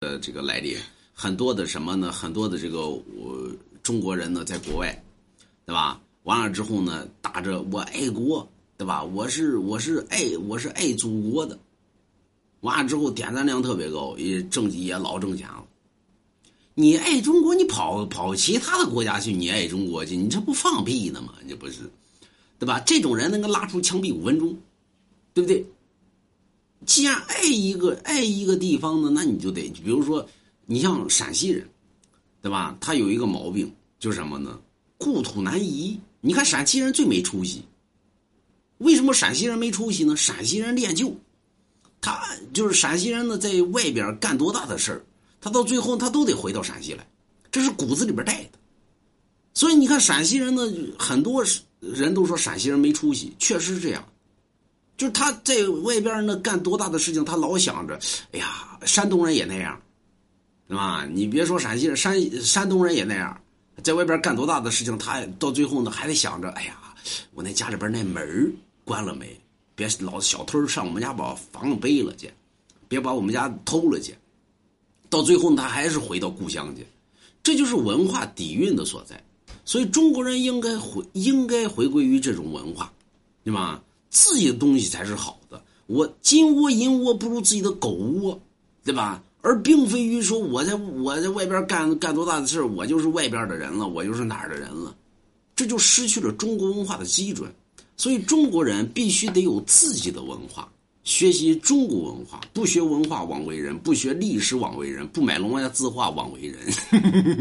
的这个来历，很多的什么呢？很多的这个我中国人呢，在国外，对吧？完了之后呢，打着我爱国，对吧？我是我是爱我是爱祖国的，完了之后点赞量特别高，也挣也老挣钱了。你爱中国，你跑跑其他的国家去，你爱中国去，你这不放屁呢吗？这不是，对吧？这种人能够拉出枪毙五分钟，对不对？既然爱一个爱一个地方呢，那你就得，比如说，你像陕西人，对吧？他有一个毛病，就是什么呢？故土难移。你看陕西人最没出息。为什么陕西人没出息呢？陕西人恋旧，他就是陕西人呢，在外边干多大的事儿，他到最后他都得回到陕西来，这是骨子里边带的。所以你看陕西人呢，很多人都说陕西人没出息，确实是这样。就是他在外边呢干多大的事情，他老想着，哎呀，山东人也那样，对吧？你别说陕西人，山山东人也那样，在外边干多大的事情，他到最后呢还得想着，哎呀，我那家里边那门关了没？别老小偷上我们家把房子背了去，别把我们家偷了去。到最后他还是回到故乡去，这就是文化底蕴的所在。所以中国人应该回应该回归于这种文化，对吧？自己的东西才是好的。我金窝银窝不如自己的狗窝，对吧？而并非于说我在我在外边干干多大的事我就是外边的人了，我就是哪儿的人了，这就失去了中国文化的基准。所以中国人必须得有自己的文化，学习中国文化，不学文化枉为人，不学历史枉为人，不买龙王家字画枉为人。